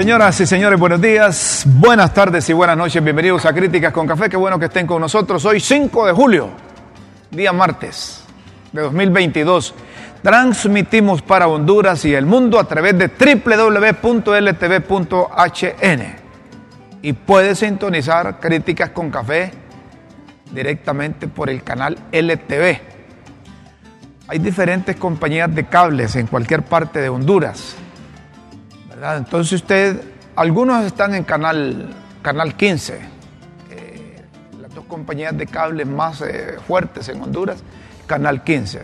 Señoras y señores, buenos días, buenas tardes y buenas noches. Bienvenidos a Críticas con Café. Qué bueno que estén con nosotros. Hoy 5 de julio, día martes de 2022. Transmitimos para Honduras y el mundo a través de www.ltv.hn. Y puede sintonizar Críticas con Café directamente por el canal LTV. Hay diferentes compañías de cables en cualquier parte de Honduras. Entonces usted, algunos están en canal, canal 15, eh, las dos compañías de cables más eh, fuertes en Honduras, canal 15.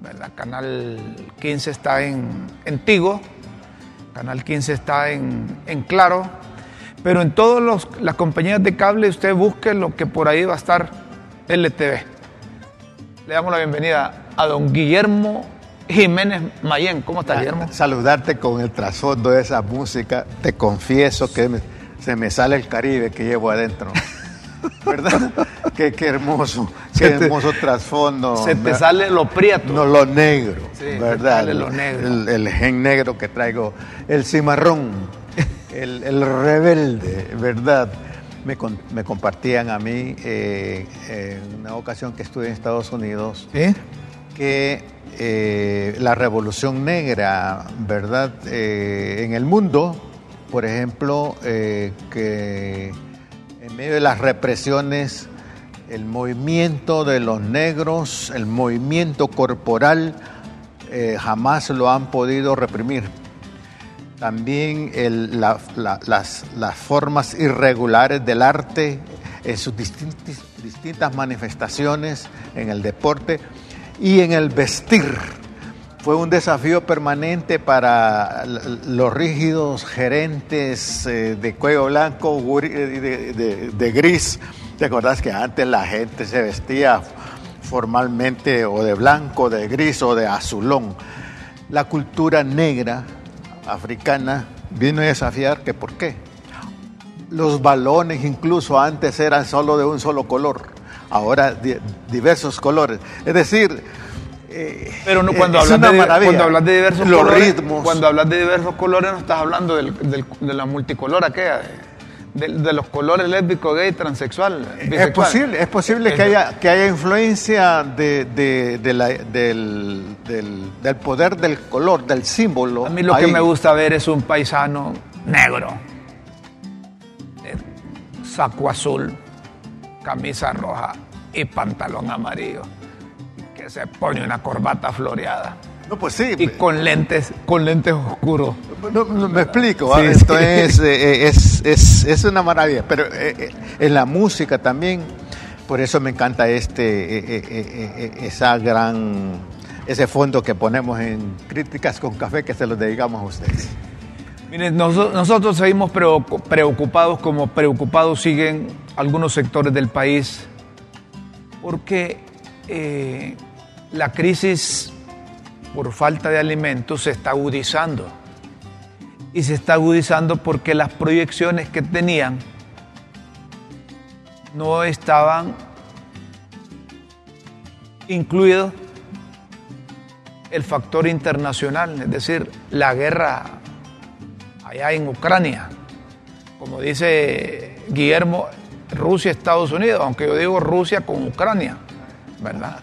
¿verdad? Canal 15 está en, en Tigo, canal 15 está en, en Claro, pero en todas las compañías de cable usted busque lo que por ahí va a estar LTV. Le damos la bienvenida a don Guillermo Jiménez Mayén. ¿Cómo está, Guillermo? Saludarte con el trasfondo de esa música. Te confieso que me- se me sale el Caribe que llevo adentro. ¿Verdad? qué, qué hermoso, qué te- hermoso trasfondo. Se te sale lo prieto. No, lo negro, Sí, ¿verdad? sale lo negro. El, el gen negro que traigo, el cimarrón, el, el rebelde, ¿verdad? Me, compartían a mí eh, en una ocasión que estuve en Estados Unidos ¿Sí? Que eh, la revolución negra, ¿verdad? Eh, en el mundo, por ejemplo, eh, que en medio de las represiones, el movimiento de los negros, el movimiento corporal, jamás lo han podido reprimir. También las, las formas irregulares del arte en sus distintas manifestaciones, en el deporte y en el vestir. Fue un desafío permanente para los rígidos gerentes eh, de cuello blanco, eh, de gris. ¿Te acordás que antes la gente se vestía formalmente o de blanco, de gris o de azulón? La cultura negra africana vino a desafiar que por qué. Los balones incluso antes eran solo de un solo color, ahora di- diversos colores. Es decir, eh, Pero no, cuando, es hablas de, cuando hablas de diversos los colores, ritmos. cuando hablas de diversos colores no estás hablando del- del- de la multicolor aquella, de, de los colores lésbico, gay, transexual. Es posible, es posible que haya, que haya influencia de, de- de la- del, del- del poder del color, del símbolo. A mí lo que me gusta ver es un paisano negro, de saco azul, camisa roja y pantalón amarillo, que se pone una corbata floreada No, pues sí. y con lentes, con lentes oscuros. No, no, me explico, Sí, esto es, eh, es, es, es una maravilla, pero eh, eh, en la música también, por eso me encanta este, eh, eh, eh, eh, esa gran, ese fondo que ponemos en Críticas con Café que se lo dedicamos a ustedes. Miren, noso- nosotros seguimos preocu- preocupados como preocupados siguen algunos sectores del país porque eh, la crisis por falta de alimentos se está agudizando. Y se está agudizando porque las proyecciones que tenían no estaban incluidos el factor internacional, es decir, la guerra allá en Ucrania. Como dice Guillermo, Rusia, Estados Unidos, aunque yo digo Rusia con Ucrania, ¿verdad?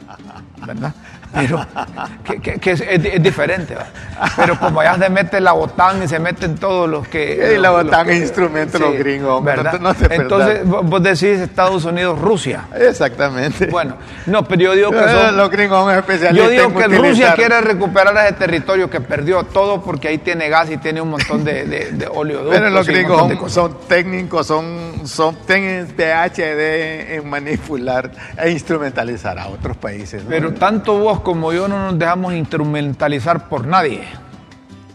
¿Verdad? Pero que, que- que es, es- es diferente, ¿va? Pero como allá se mete la OTAN y se meten todos los que... La los- que- es instrumento de los gringos, ¿verdad? no te Entonces vos vos decís Estados Unidos, Rusia. Exactamente. Bueno, no, pero yo digo que Eh, son... los gringos son especialistas Yo digo en que Rusia quiere recuperar ese territorio que perdió todo porque ahí tiene gas y tiene un montón de, de, de oleoductos Pero los gringos son, son técnicos, son, son tienen PhD en manipular e instrumentalizar a otros países. ¿no? Pero tanto vos como yo no nos dejamos instrumentalizar por nadie.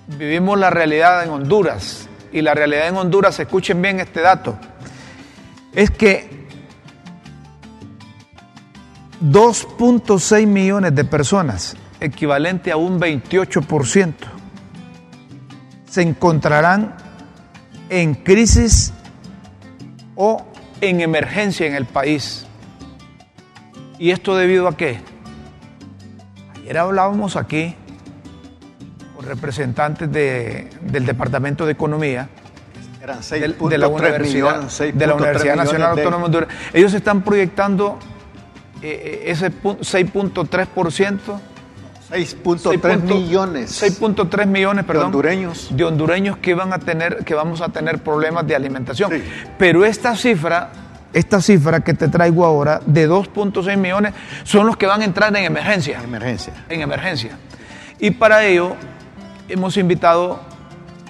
Vivimos la realidad en Honduras y la realidad en Honduras, escuchen bien este dato, es que 2.6 millones de personas, equivalente a un 28%, se encontrarán en crisis o en emergencia en el país. ¿Y esto debido a qué? Ayer hablábamos aquí con representantes de- del Departamento de Economía de, la Universidad, de la Universidad Nacional Autónoma de Honduras. Ellos están proyectando eh, eh, ese 6.3%. 6.3 millones. 6.3 millones, perdón. De hondureños. De hondureños que van a tener, que vamos a tener problemas de alimentación. Pero esta cifra, esta cifra que te traigo ahora, de 2.6 millones, son los que van a entrar en emergencia. En emergencia. En emergencia. Y para ello hemos invitado,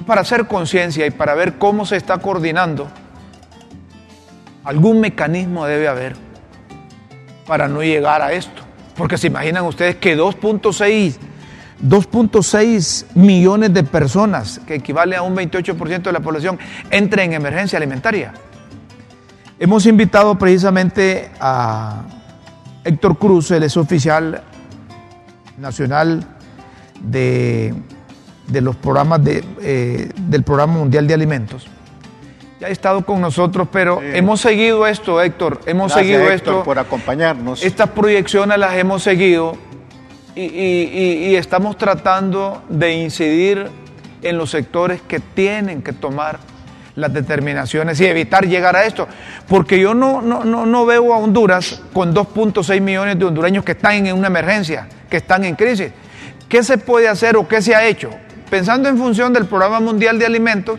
para hacer conciencia y para ver cómo se está coordinando, algún mecanismo debe haber para no llegar a esto. Porque se imaginan ustedes que 2.6 2.6 millones de personas, que equivale a un 28% de la población, entren en emergencia alimentaria. Hemos invitado precisamente a Héctor Cruz, él es oficial nacional de, los programas de, eh, del Programa Mundial de Alimentos. Ya ha estado con nosotros, pero hemos seguido esto, Héctor, hemos seguido esto. por acompañarnos. Estas proyecciones las hemos seguido y, estamos tratando de incidir en los sectores que tienen que tomar las determinaciones y evitar llegar a esto. Porque yo no, no, no veo a Honduras con 2.6 millones de hondureños que están en una emergencia, que están en crisis. ¿Qué se puede hacer o qué se ha hecho? Pensando en función del Programa Mundial de Alimentos,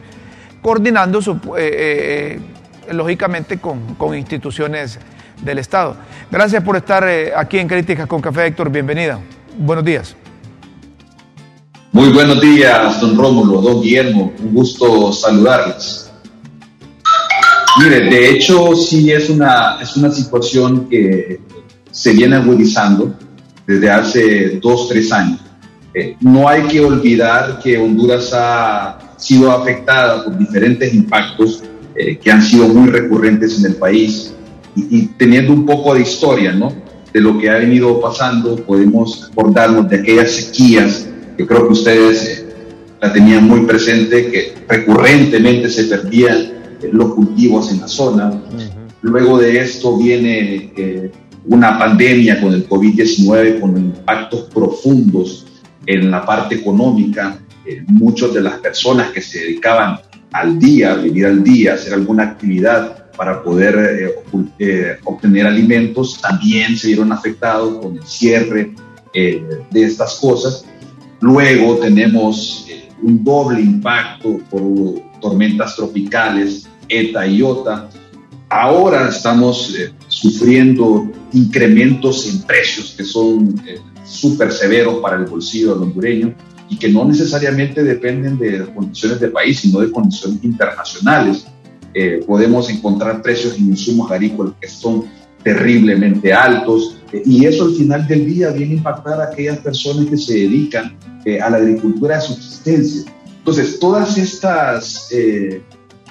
coordinando eh, eh, eh, lógicamente con, instituciones del Estado. Gracias por estar aquí en Críticas con Café, Héctor. Bienvenida. Buenos días. Muy buenos días, don Rómulo, don Guillermo. Un gusto saludarles. Mire, de hecho, sí es una, es una situación que se viene agudizando desde hace dos, tres años. no hay que olvidar que Honduras ha sido afectada por diferentes impactos eh, que han sido muy recurrentes en el país. Y, teniendo un poco de historia, ¿no? De lo que ha venido pasando, podemos acordarnos de aquellas sequías que creo que ustedes eh, la tenían muy presente, que recurrentemente se perdían eh, los cultivos en la zona. Luego de esto viene una pandemia con el COVID-19, con impactos profundos en la parte económica, eh, muchas de las personas que se dedicaban al día, a vivir al día, a hacer alguna actividad para poder eh, eh, obtener alimentos, también se vieron afectados con el cierre de estas cosas. Luego tenemos un doble impacto por tormentas tropicales, ETA y OTA. Ahora estamos sufriendo incrementos en precios que son súper severos para el bolsillo del hondureño y que no necesariamente dependen de condiciones de país, sino de condiciones internacionales. Eh, podemos encontrar precios en insumos agrícolas que son terriblemente altos eh, y eso al final del día viene a impactar a aquellas personas que se dedican eh, a la agricultura de subsistencia. Entonces, todas estas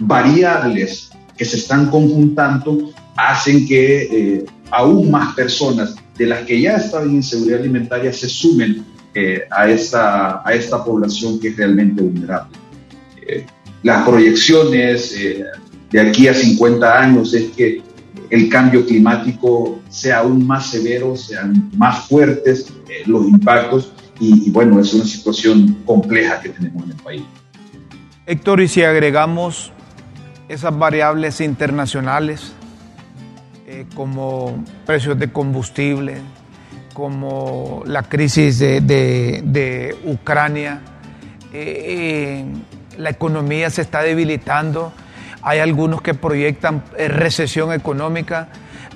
variables que se están conjuntando hacen que aún más personas de las que ya estaban en inseguridad alimentaria se sumen eh, a, esta, a esta población que es realmente vulnerable. Eh, las proyecciones eh, de aquí a 50 años es que el cambio climático sea aún más severo, sean más fuertes los impactos y, bueno, es una situación compleja que tenemos en el país. Héctor, y si agregamos esas variables internacionales como precios de combustible, como la crisis de, Ucrania, eh, eh, la economía se está debilitando, hay algunos que proyectan eh, recesión económica,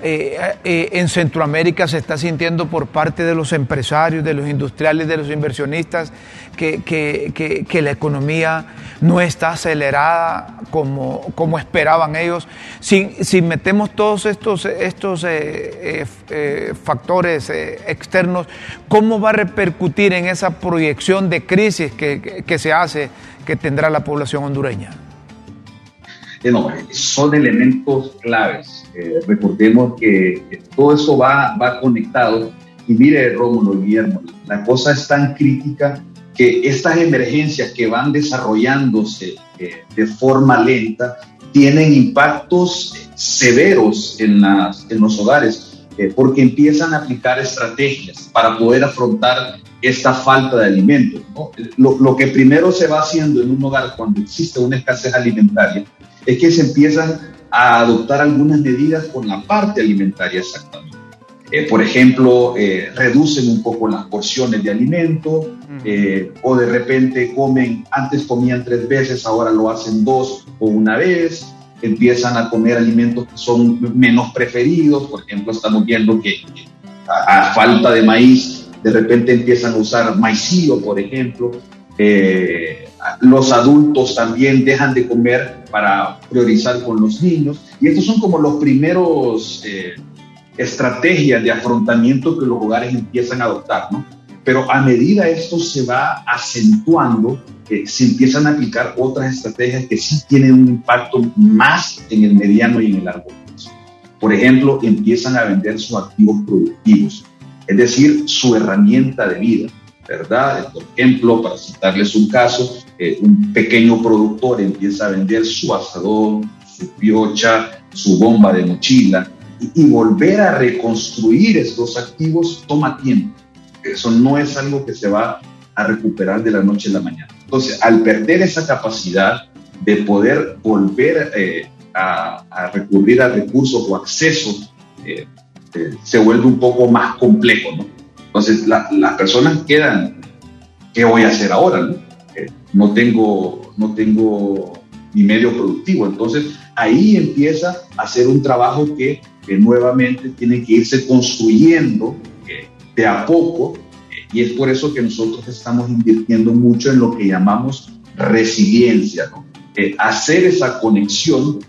eh, eh, en Centroamérica se está sintiendo por parte de los empresarios, de los industriales, de los inversionistas, que, la economía no está acelerada como, como esperaban ellos. Si, si, metemos todos estos, estos eh, factores externos, ¿cómo va a repercutir en esa proyección de crisis que se hace, que tendrá la población hondureña? son elementos claves. Eh, recordemos que, todo eso va, va conectado. Y mire, Rómulo Guillermo, la cosa es tan crítica que estas emergencias que van desarrollándose eh, de forma lenta tienen impactos severos en, las, en los hogares. eh, porque empiezan a aplicar estrategias para poder afrontar esta falta de alimentos. Lo, lo, que primero se va haciendo en un hogar cuando existe una escasez alimentaria es que se empiezan a adoptar algunas medidas con la parte alimentaria exactamente. Eh, por ejemplo, eh, reducen un poco las porciones de alimento eh, o de repente comen, antes comían tres veces, ahora lo hacen dos o una vez, empiezan a comer alimentos que son menos preferidos, por ejemplo, estamos viendo que a, a falta de maíz, de repente empiezan a usar maicillo, por ejemplo, los adultos también dejan de comer para priorizar con los niños, y estos son como los primeros estrategias de afrontamiento que los hogares empiezan a adoptar, ¿no? Pero a medida esto se va acentuando, eh, se empiezan a aplicar otras estrategias que sí tienen un impacto más en el mediano y en el largo plazo. Por ejemplo, empiezan a vender sus activos productivos, es decir, su herramienta de vida, ¿verdad? Por ejemplo, para citarles un caso, eh, un pequeño productor empieza a vender su asadón, su piocha, su bomba de mochila, y volver a reconstruir estos activos toma tiempo. Eso no es algo que se va a recuperar de la noche a la mañana. Entonces, al perder esa capacidad de poder volver eh, a, recurrir a recursos o accesos, eh, eh, se vuelve un poco más complejo. ¿no? Entonces, las personas quedan, ¿qué voy a hacer ahora? No, no tengo, no tengo mi medio productivo. Entonces, ahí empieza a hacer un trabajo que nuevamente tiene que irse construyendo eh, de a poco eh, y es por eso que nosotros estamos invirtiendo mucho en lo que llamamos resiliencia, eh, hacer esa conexión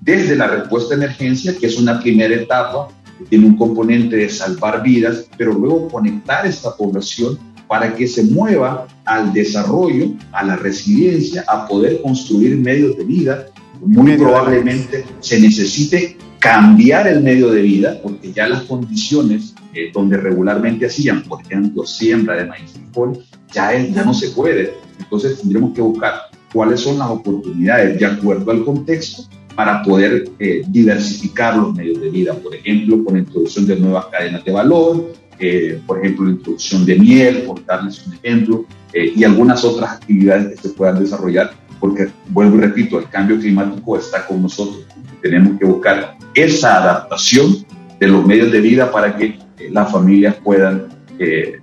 desde la respuesta de emergencia, que es una primera etapa, que tiene un componente de salvar vidas, pero luego conectar esta población para que se mueva al desarrollo, a la resiliencia, a poder construir medios de vida. Muy probablemente se necesite cambiar el medio de vida, porque ya las condiciones eh, donde regularmente hacían, por ejemplo, siembra de maíz y frijol, ya, ya no se puede. Entonces tendremos que buscar cuáles son las oportunidades de acuerdo al contexto para poder eh, diversificar los medios de vida, por ejemplo, con la introducción de nuevas cadenas de valor, eh, por ejemplo, la introducción de miel, por darles un ejemplo, y algunas otras actividades que se puedan desarrollar, porque, vuelvo y repito, el cambio climático está con nosotros. Tenemos que buscar esa adaptación de los medios de vida para que eh, las familias puedan eh,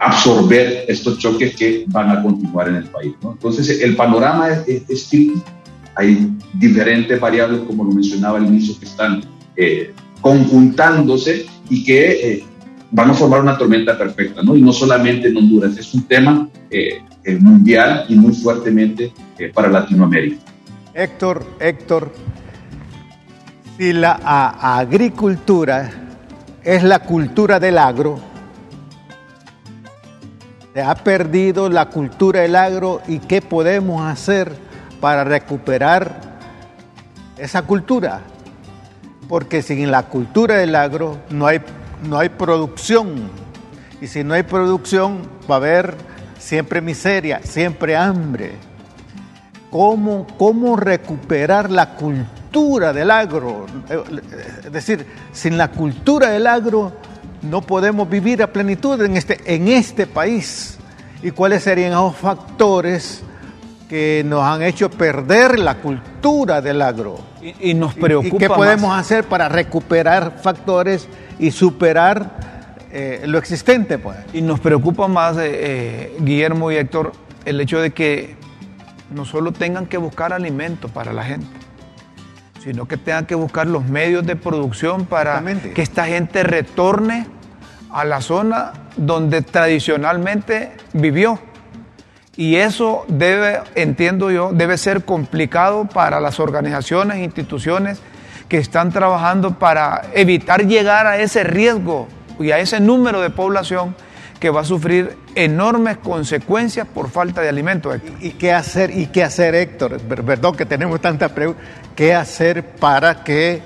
absorber estos choques que van a continuar en el país. Entonces, el panorama es, es, Hay diferentes variables, como lo mencionaba al inicio, que están eh, conjuntándose y que van a formar una tormenta perfecta, ¿no? Y no solamente en Honduras, es un tema mundial y muy fuertemente para Latinoamérica. Héctor, Héctor, si la agricultura es la cultura del agro, se ha perdido la cultura del agro y qué podemos hacer para recuperar esa cultura. Porque sin la cultura del agro no hay, no hay producción. Y si no hay producción va a haber siempre miseria, siempre hambre. ¿Cómo, cómo recuperar la cultura? del agro. Es decir, sin la cultura del agro no podemos vivir a plenitud en este, en este país. ¿Y cuáles serían esos factores que nos han hecho perder la cultura del agro? Y, nos preocupa. ¿Y, qué podemos hacer para recuperar factores y superar eh, lo existente? Pues? Y nos preocupa más, eh, eh, Guillermo y Héctor, el hecho de que no solo tengan que buscar alimento para la gente, sino que tengan que buscar los medios de producción para que esta gente retorne a la zona donde tradicionalmente vivió. Y eso debe, entiendo yo, debe ser complicado para las organizaciones e instituciones que están trabajando para evitar llegar a ese riesgo y a ese número de población que va a sufrir enormes consecuencias por falta de alimento. ¿Y, qué hacer, y qué hacer Héctor? Perdón que tenemos tantas preguntas. ¿Qué hacer para que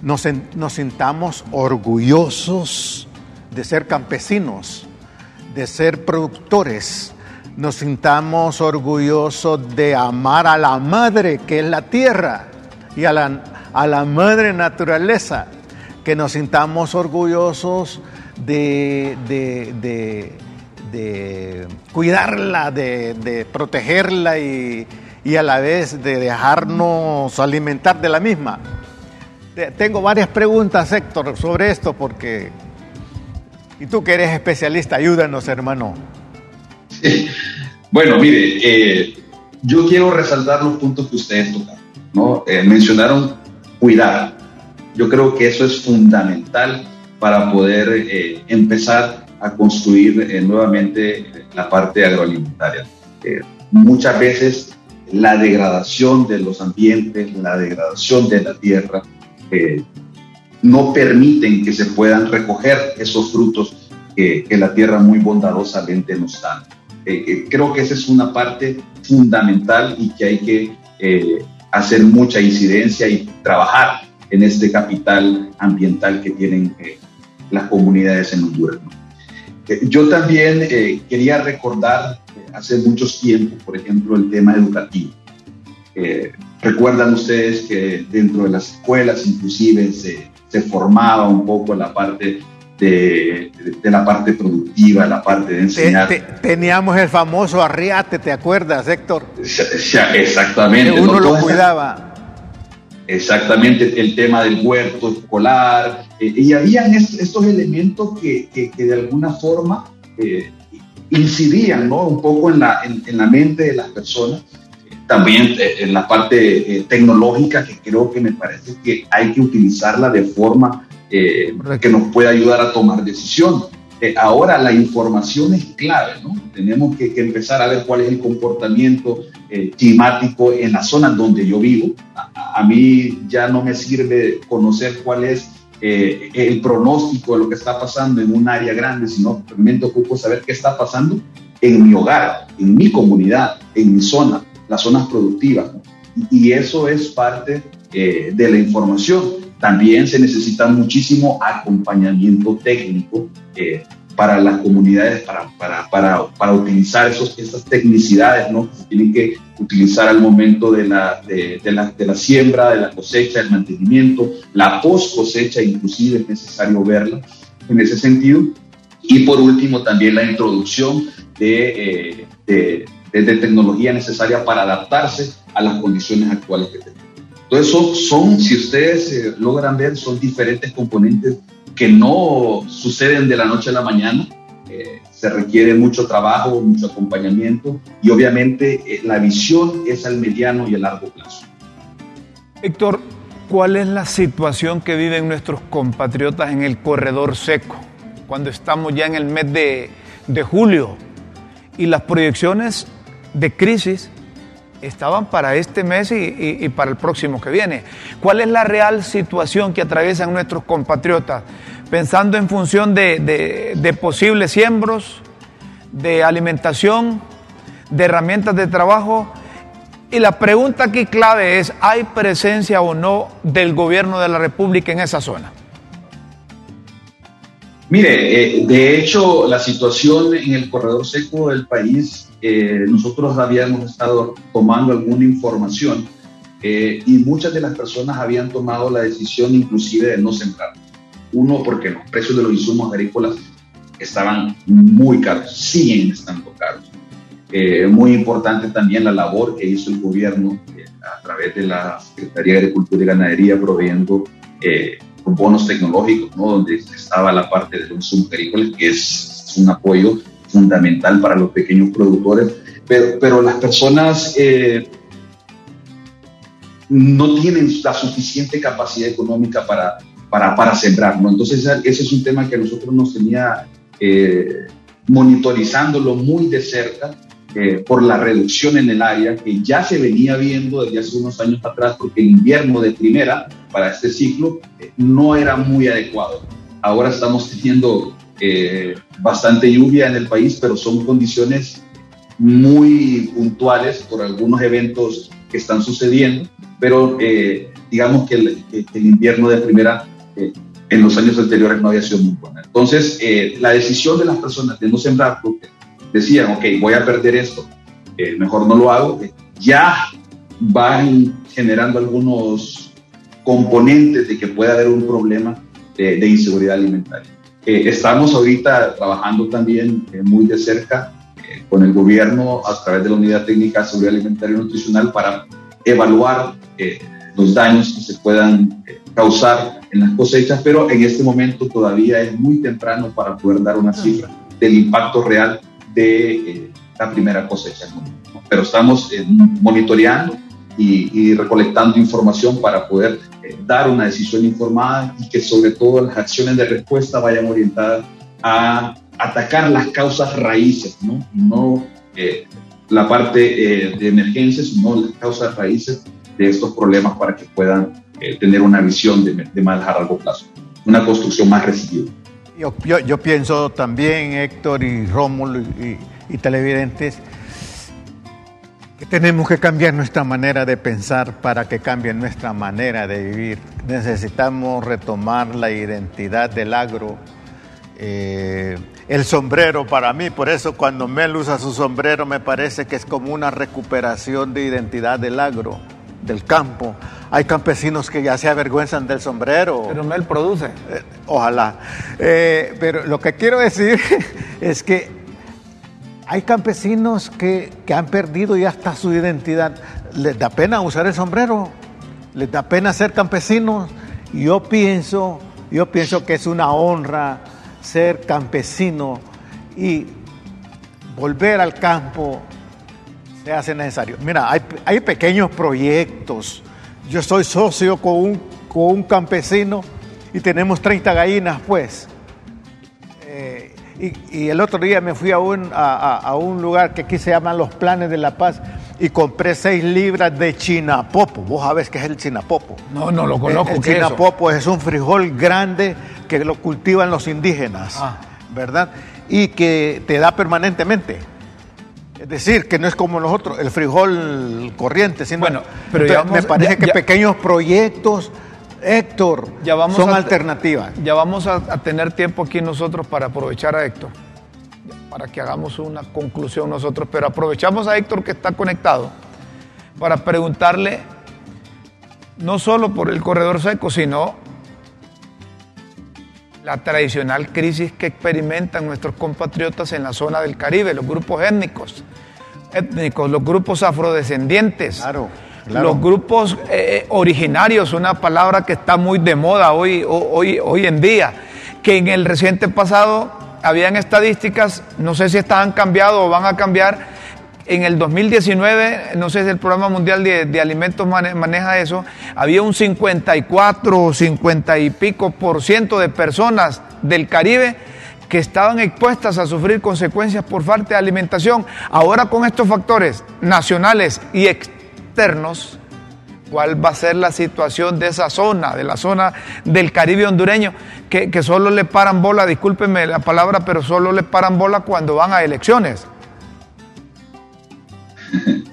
nos, nos sintamos orgullosos de ser campesinos, de ser productores? Nos sintamos orgullosos de amar a la madre que es la tierra y a la, a la madre naturaleza que nos sintamos orgullosos de, de, cuidarla, de, protegerla y, y, a la vez de dejarnos alimentar de la misma. Tengo varias preguntas, Héctor, sobre esto porque... Y tú que eres especialista, ayúdanos, hermano. Bueno, mire, eh, yo quiero resaltar los puntos que ustedes tocaron. Eh, mencionaron cuidar. Yo creo que eso es fundamental para poder eh, empezar a construir nuevamente la parte agroalimentaria. muchas veces la degradación de los ambientes, la degradación de la tierra, no permiten que se puedan recoger esos frutos que, que la tierra muy bondadosamente nos da. Creo que esa es una parte fundamental y que hay que hacer mucha incidencia y trabajar en este capital ambiental que tienen eh, las comunidades en Honduras. Eh, yo también eh, quería recordar hace muchos tiempos, por ejemplo, el tema educativo. Recuerdan ustedes que dentro de las escuelas inclusive se, se formaba un poco la parte de, la parte productiva, la parte de enseñar. teníamos el famoso arriate, ¿te acuerdas, Héctor? Exactamente. uno lo cuidaba. Exactamente, el tema del huerto escolar. Eh, y habían estos elementos que, que, de alguna forma eh, incidían ¿no? un poco en la, en, la mente de las personas. También eh, en la parte tecnológica, que creo que me parece que hay que utilizarla de forma eh, que nos puede ayudar a tomar decisión. Eh, ahora la información es clave, ¿no? Tenemos que, empezar a ver cuál es el comportamiento eh, climático en la zona donde yo vivo. A, mí ya no me sirve conocer cuál es el pronóstico de lo que está pasando en un área grande, sino realmente ocupo saber qué está pasando en mi hogar, en mi comunidad, en mi zona, las zonas productivas. Y, eso es parte de la información. También se necesita muchísimo acompañamiento técnico eh, para las comunidades, para, para, para, para utilizar esos, esas tecnicidades ¿no? tienen que utilizar al momento de la, de, de, la, siembra, de la cosecha, del mantenimiento, la post cosecha inclusive es necesario verla en ese sentido. Y por último, también la introducción de, eh, de, de, tecnología necesaria para adaptarse a las condiciones actuales que tenemos. Entonces son, si ustedes eh, logran ver, son diferentes componentes que no suceden de la noche a la mañana. Eh, se requiere mucho trabajo, mucho acompañamiento y obviamente eh, la visión es al mediano y a largo plazo. Héctor, ¿cuál es la situación que viven nuestros compatriotas en el corredor seco cuando estamos ya en el mes de, de julio y las proyecciones de crisis estaban para este mes y, para el próximo que viene. ¿Cuál es la real situación que atraviesan nuestros compatriotas? Pensando en función de, posibles siembros, de alimentación, de herramientas de trabajo. Y la pregunta aquí clave es, ¿hay presencia o no del gobierno de la República en esa zona? Mire, eh, de hecho, la situación en el corredor seco del país eh, nosotros habíamos estado tomando alguna información eh, y muchas de las personas habían tomado la decisión inclusive de no sembrar. Uno, porque los precios de los insumos agrícolas estaban muy caros, siguen estando caros. Eh, muy importante también la labor que hizo el gobierno a través de la Secretaría de Agricultura y Ganadería proveyendo bonos tecnológicos, ¿no? donde estaba la parte de los insumos agrícolas, que es un apoyo fundamental para los pequeños productores, pero, pero las personas eh, no tienen la suficiente capacidad económica para, para, para sembrar, ¿no? Entonces ese es un tema que a nosotros nos tenía eh, monitorizándolo muy de cerca eh, por la reducción en el área que ya se venía viendo desde hace unos años atrás, porque el invierno de primera para este ciclo no era muy adecuado. Ahora estamos teniendo eh, bastante lluvia en el país, pero son condiciones muy puntuales por algunos eventos que están sucediendo, pero eh, digamos que el, invierno de primera eh, en los años anteriores no había sido muy buena. Entonces, la decisión de las personas de no sembrar, porque decían, ok, voy a perder esto, mejor no lo hago, ya van generando algunos componentes de que pueda haber un problema de, inseguridad alimentaria. estamos ahorita trabajando también muy de cerca con el gobierno a través de la Unidad Técnica de Seguridad Alimentaria y Nutricional para evaluar los daños que se puedan causar en las cosechas, pero en este momento todavía es muy temprano para poder dar una cifra del impacto real de la primera cosecha. Pero estamos monitoreando y, recolectando información para poder eh, dar una decisión informada y que sobre todo las acciones de respuesta vayan orientadas a atacar las causas raíces, ¿no? no eh, la parte eh, de emergencia, sino las causas raíces de estos problemas para que puedan tener una visión de, de, más a largo plazo, una construcción más resiliente. Yo, yo, yo pienso también, Héctor y Rómulo y, y televidentes, tenemos que cambiar nuestra manera de pensar para que cambie nuestra manera de vivir. Necesitamos retomar la identidad del agro. Eh, el sombrero para mí, por eso cuando Mel usa su sombrero me parece que es como una recuperación de identidad del agro, del campo. Hay campesinos que ya se avergüenzan del sombrero. Pero Mel produce. Eh, ojalá. Eh, pero lo que quiero decir es que hay campesinos que, han perdido ya hasta su identidad. Les da pena usar el sombrero, les da pena ser campesinos. Yo pienso, yo pienso que es una honra ser campesino y volver al campo se hace necesario. Mira, hay, pequeños proyectos. Yo soy socio con un, con un campesino y tenemos 30 gallinas, pues. Y, el otro día me fui a un, a, un lugar que aquí se llaman los planes de la paz y compré seis libras de chinapopo. Vos sabés qué es el chinapopo. No, no lo conozco. El, chinapopo es, un frijol grande que lo cultivan los indígenas, ah. ¿verdad? Y que te da permanentemente. Es decir, que no es como nosotros, el frijol corriente, sino bueno, pero me parece que pequeños proyectos Héctor, ya vamos son alternativas. Ya vamos a, tener tiempo aquí nosotros para aprovechar a Héctor, para que hagamos una conclusión nosotros, pero aprovechamos a Héctor que está conectado para preguntarle no solo por el corredor seco, sino la tradicional crisis que experimentan nuestros compatriotas en la zona del Caribe, los grupos étnicos, étnicos los grupos afrodescendientes. Claro los grupos eh, originarios, una palabra que está muy de moda hoy, hoy, hoy en día, que en el reciente pasado habían estadísticas, no sé si estaban cambiado o van a cambiar, en el 2019, no sé si el Programa Mundial de, Alimentos maneja eso, había un 54 o 50 y pico por ciento de personas del Caribe que estaban expuestas a sufrir consecuencias por falta de alimentación. Ahora con estos factores nacionales y externos, cuál va a ser la situación de esa zona, de la zona del Caribe hondureño, que, solo le paran bola, discúlpenme la palabra, pero solo le paran bola cuando van a elecciones.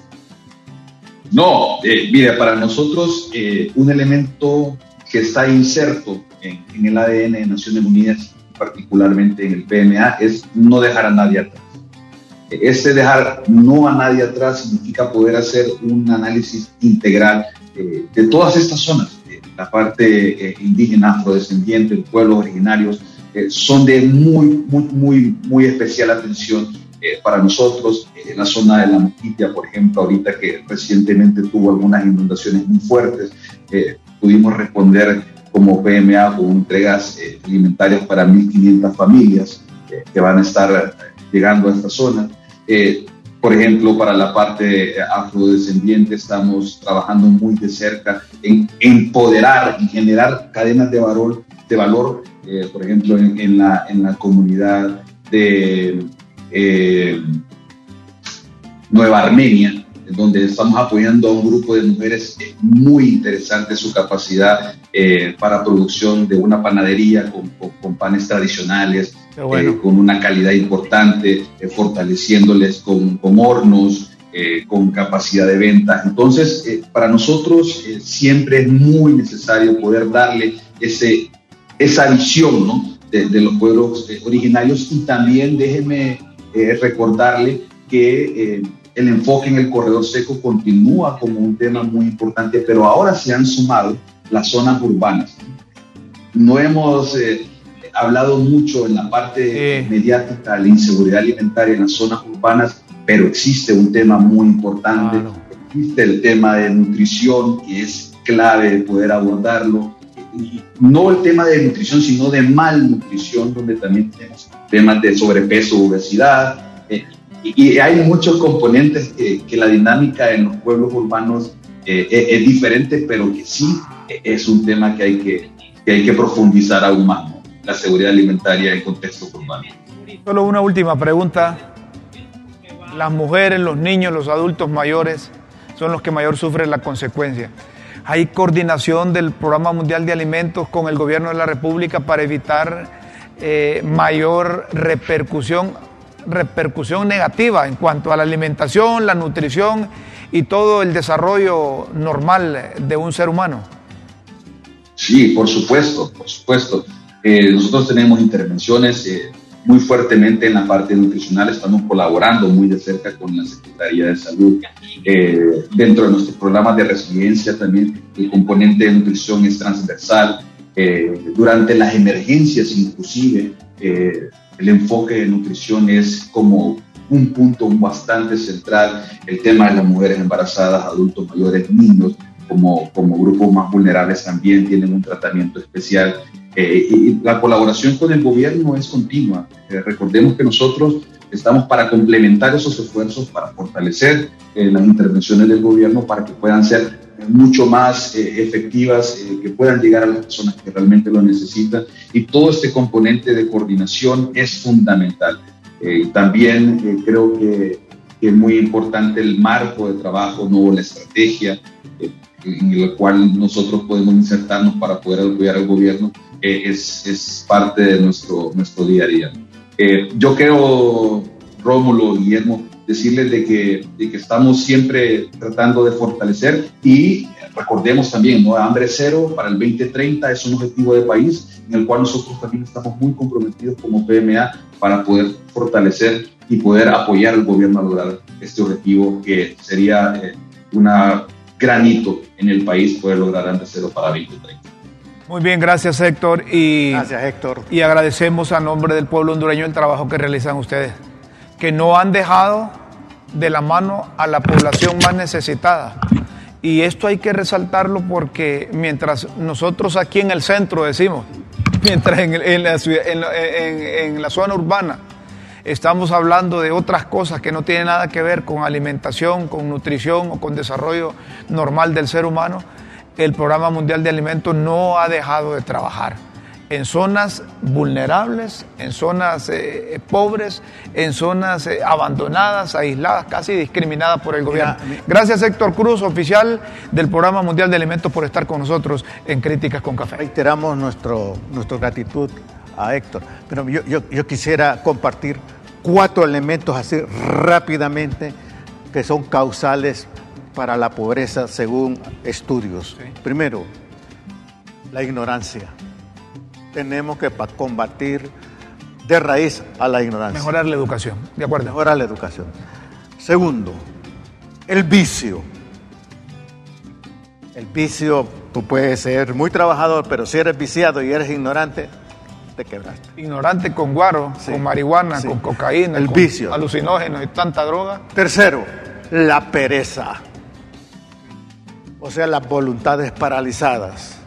No, eh, mire, para nosotros eh, un elemento que está inserto en, en, el ADN de Naciones Unidas, particularmente en el PMA, es no dejar a nadie atrás. Ese dejar no a nadie atrás significa poder hacer un análisis integral eh, de todas estas zonas. la parte eh, indígena, afrodescendiente, pueblos originarios, eh, son de muy, muy, muy, muy especial atención para nosotros. en la zona de la Mosquitia, por ejemplo, ahorita que recientemente tuvo algunas inundaciones muy fuertes, pudimos responder como PMA con entregas alimentarias para 1.500 familias que van a estar llegando a esta zona. Eh, por ejemplo, para la parte afrodescendiente estamos trabajando muy de cerca en empoderar y generar cadenas de valor, de valor eh, por ejemplo, en, la, en la comunidad de eh, Nueva Armenia, donde estamos apoyando a un grupo de mujeres muy interesante, su capacidad para producción de una panadería con panes tradicionales, eh, con una calidad importante, eh, fortaleciéndoles con, con hornos, eh, con capacidad de venta. Entonces, para nosotros siempre es muy necesario poder darle ese, esa visión ¿no? de, de, los pueblos originarios y también déjeme recordarle que el enfoque en el corredor seco continúa como un tema muy importante, pero ahora se han sumado las zonas urbanas no hemos eh, hablado mucho en la parte mediática de la inseguridad alimentaria en las zonas urbanas, pero existe un tema muy importante, existe el tema de nutrición que es clave de poder abordarlo. No el tema de nutrición, sino de malnutrición, donde también tenemos temas de sobrepeso, obesidad. Eh, y, hay muchos componentes que, la dinámica en los pueblos urbanos eh, es, diferente, pero que sí es un tema que hay que, que hay que profundizar aún más, la seguridad alimentaria en contexto urbano. Solo una última pregunta. Las mujeres, los niños, los adultos mayores son los que mayor sufren la consecuencia. ¿Hay coordinación del Programa Mundial de Alimentos con el Gobierno de la República para evitar eh, mayor repercusión, repercusión negativa en cuanto a la alimentación, la nutrición y todo el desarrollo normal de un ser humano? Sí, por supuesto, por supuesto. Eh, nosotros tenemos intervenciones eh, muy fuertemente en la parte nutricional, estamos colaborando muy de cerca con la Secretaría de Salud. Eh, dentro de nuestros programas de resiliencia también el componente de nutrición es transversal. durante las emergencias inclusive el enfoque de nutrición es como un punto bastante central, el tema de las mujeres embarazadas, adultos mayores, niños, como, como grupos más vulnerables también tienen un tratamiento especial. Eh, y la colaboración con el gobierno es continua. Eh, recordemos que nosotros estamos para complementar esos esfuerzos, para fortalecer eh, las intervenciones del gobierno para que puedan ser mucho más efectivas, que puedan llegar a las personas que realmente lo necesitan. Y todo este componente de coordinación es fundamental. también creo que, que, es muy importante el marco de trabajo, no la estrategia en el cual nosotros podemos insertarnos para poder apoyar al gobierno, eh, es, es, parte de nuestro, nuestro día a día. Eh, yo creo, Rómulo, Guillermo, decirles de que, de que estamos siempre tratando de fortalecer y recordemos también, ¿no? Hambre cero para el 2030 es un objetivo de país en el cual nosotros también estamos muy comprometidos como PMA para poder fortalecer y poder apoyar al gobierno a lograr este objetivo que sería eh, una granito en el país poder lograr antes cero para 2030. Muy bien, gracias Héctor. Y, gracias Héctor. Y agradecemos a nombre del pueblo hondureño el trabajo que realizan ustedes, que no han dejado de la mano a la población más necesitada. Y esto hay que resaltarlo porque mientras nosotros aquí en el centro decimos, mientras en, la, en la zona urbana estamos hablando de otras cosas que no tienen nada que ver con alimentación, con nutrición o con desarrollo normal del ser humano, el Programa Mundial de Alimentos no ha dejado de trabajar en zonas vulnerables, en zonas eh, pobres, en zonas eh, abandonadas, aisladas, casi discriminadas por el gobierno. Gracias Héctor Cruz, oficial del Programa Mundial de Alimentos, por estar con nosotros en Críticas con Café. Reiteramos nuestro, nuestra gratitud a Héctor. Pero yo, yo, quisiera compartir cuatro elementos así rápidamente que son causales para la pobreza según estudios. Primero, la ignorancia. Tenemos que combatir de raíz a la ignorancia. Mejorar la educación, de acuerdo. Mejorar la educación. Segundo, el vicio. El vicio, tú puedes ser muy trabajador, pero si eres viciado y eres ignorante, te quebraste. Ignorante con guaro, con marihuana, con cocaína, el con vicio. alucinógenos y tanta droga. Tercero, la pereza. O sea, las voluntades paralizadas,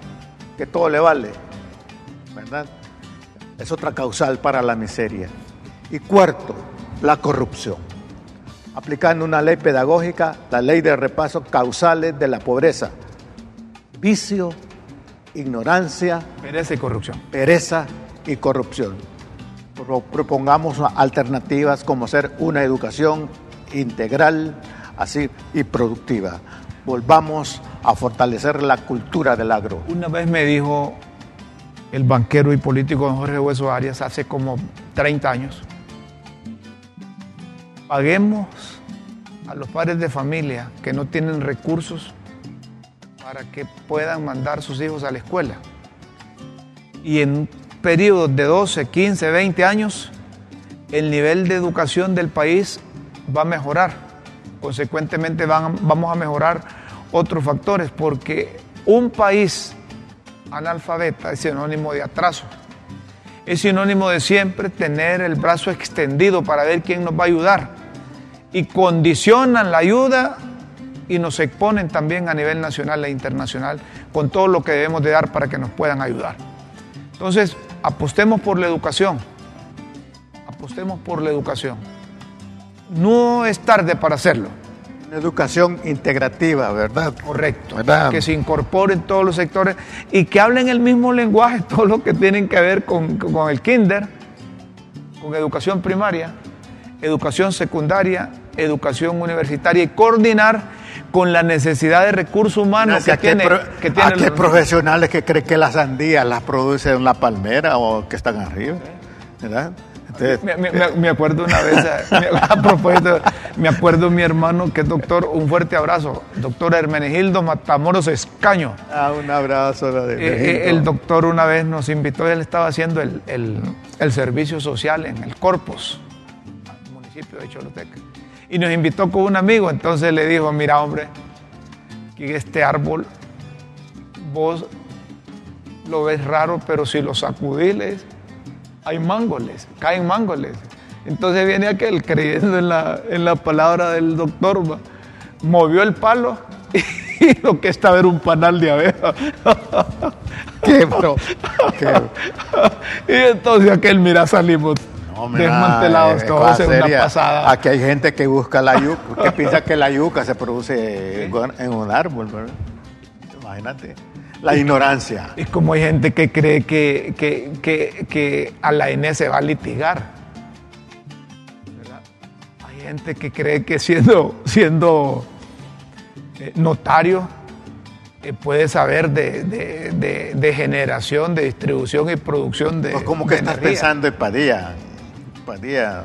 que todo le vale, ¿verdad? Es otra causal para la miseria. Y cuarto, la corrupción. Aplicando una ley pedagógica, la ley de repaso causales de la pobreza. Vicio, ignorancia. Pereza y corrupción. Pereza y corrupción. Propongamos alternativas como ser una educación integral así y productiva. Volvamos a fortalecer la cultura del agro. Una vez me dijo el banquero y político don Jorge Hueso Arias hace como 30 años, paguemos a los padres de familia que no tienen recursos para que puedan mandar sus hijos a la escuela. Y en periodos de 12, 15, 20 años, el nivel de educación del país va a mejorar. Consecuentemente vamos a mejorar otros factores, porque un país analfabeta es sinónimo de atraso. Es sinónimo de siempre tener el brazo extendido para ver quién nos va a ayudar. Y condicionan la ayuda y nos exponen también a nivel nacional e internacional con todo lo que debemos de dar para que nos puedan ayudar. Entonces, apostemos por la educación. Apostemos por la educación. No es tarde para hacerlo. Una educación integrativa, ¿verdad? Correcto. Que se incorpore en todos los sectores y que hablen el mismo lenguaje, todo lo que tienen que ver con, con el kinder, con educación primaria, educación secundaria, educación universitaria y coordinar con la necesidad de recursos humanos que, tiene, que tiene profesionales que creen que las sandías las produce en la palmera o que están arriba, ¿verdad? Me, acuerdo una vez, a propósito, me acuerdo mi hermano que es doctor, un fuerte abrazo, doctor Hermenegildo Matamoros Escaño. Ah, un abrazo. De eh, eh, el doctor una vez nos invitó, él estaba haciendo el, el servicio social en el Corpus, municipio de Choluteca, y nos invitó con un amigo, entonces le dijo, mira hombre, que este árbol vos lo ves raro, pero si lo sacudís, hay mángoles, caen mángoles. Entonces viene aquel creyendo en la, en la palabra del doctor, movió el palo y lo que estaba era un panal de abeja. qué bro. y entonces aquel, mira, salimos desmantelados eh, todos en una pasada. Aquí hay gente que busca la yuca, que piensa que la yuca se produce en un árbol, ¿verdad? Imagínate. La ignorancia. Es como hay gente que cree que, que, a la N se va a litigar. Hay gente que cree que siendo, siendo eh, notario eh, puede saber de, generación, de distribución y producción de. Pues ¿Cómo que estás pensando en Padilla? Padilla.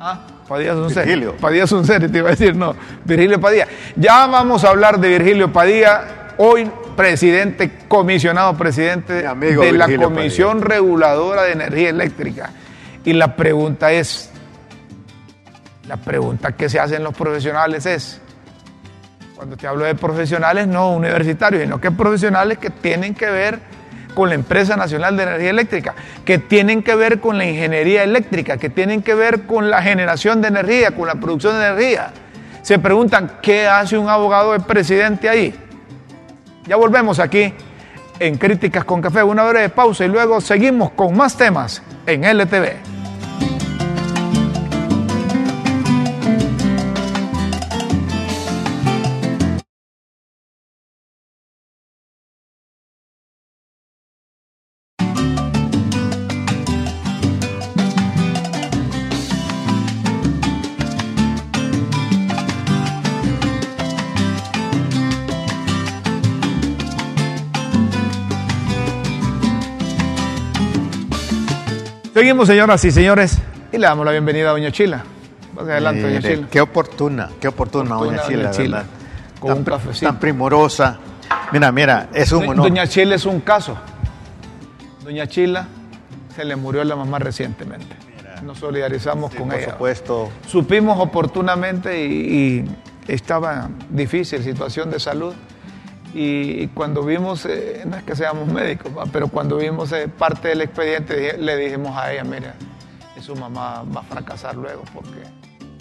Ah, Padilla es un ser. Padilla es un ser, te iba a decir, no. Virgilio Padilla. Ya vamos a hablar de Virgilio Padilla. Hoy presidente, comisionado presidente de la Comisión Reguladora de Energía Eléctrica. Y la pregunta es, la pregunta que se hacen los profesionales es, cuando te hablo de profesionales no universitarios, sino que profesionales que tienen que ver con la empresa nacional de energía eléctrica, que tienen que ver con la ingeniería eléctrica, que tienen que ver con la generación de energía, con la producción de energía. Se preguntan, ¿qué hace un abogado de presidente ahí? Ya volvemos aquí en Críticas con Café, una breve pausa y luego seguimos con más temas en LTV. Seguimos, señoras y señores, y le damos la bienvenida a Doña Chila. adelante, Doña Chila. Qué oportuna, qué oportuna, Doña Chila, Chila Con tan, un cafecito. Tan primorosa. Mira, mira, es un honor. Doña Chila es un caso. Doña Chila se le murió la mamá recientemente. Nos solidarizamos con ella. Por supuesto. Supimos oportunamente y, y estaba difícil situación de salud y cuando vimos, eh, no es que seamos médicos, pero cuando vimos eh, parte del expediente, le dijimos a ella, mira, su mamá va a fracasar luego porque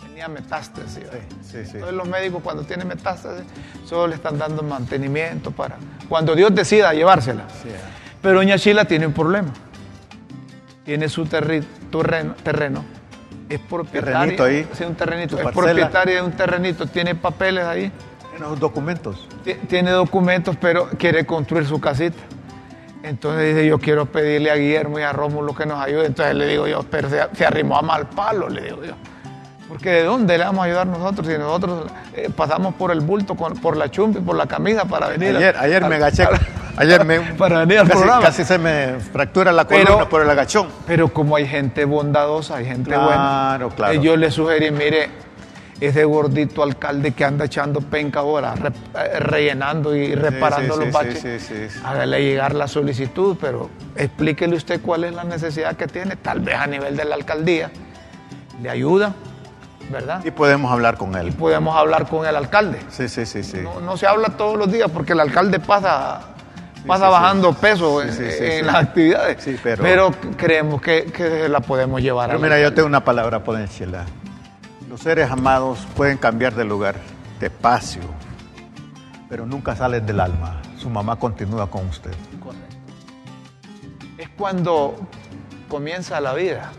tenía metástasis. Entonces los médicos cuando tienen metástasis solo le están dando mantenimiento para cuando Dios decida llevársela. Pero doña Chila tiene un problema. Tiene su terreno, terreno, es propietaria, ahí, un terrenito, es propietaria de un terrenito, tiene papeles ahí tiene documentos. Tiene documentos, pero quiere construir su casita. Entonces dice, yo quiero pedirle a Guillermo y a Rómulo que nos ayuden. Entonces le digo yo, pero se, arrimó a mal palo, le digo yo. Porque ¿de dónde le vamos a ayudar nosotros si nosotros eh, pasamos por el bulto, por la chumpa y por la camisa para venir? Ayer, ayer me agaché, ayer me, para venir al casi, programa. Casi se me fractura la columna por el agachón. Pero como hay gente bondadosa, hay gente buena. Claro, claro. Eh, yo le sugerí, mire, ese gordito alcalde que anda echando penca ahora, eh, rellenando y reparando los baches, hágale llegar la solicitud, pero explíquele usted cuál es la necesidad que tiene, tal vez a nivel de la alcaldía, le ayuda, ¿verdad? Y podemos hablar con él. Y podemos hablar con el alcalde. Sí, sí, sí, sí. No, se habla todos los días porque el alcalde pasa pasa sí, bajando peso en, Sí, sí, sí, en sí. las actividades. Sí, pero- creemos que, que la podemos llevar Pero a mira, yo tengo una palabra por Chela. Los seres amados pueden cambiar de lugar, de espacio, pero nunca salen del alma. Su mamá continúa con usted. Es cuando comienza la vida.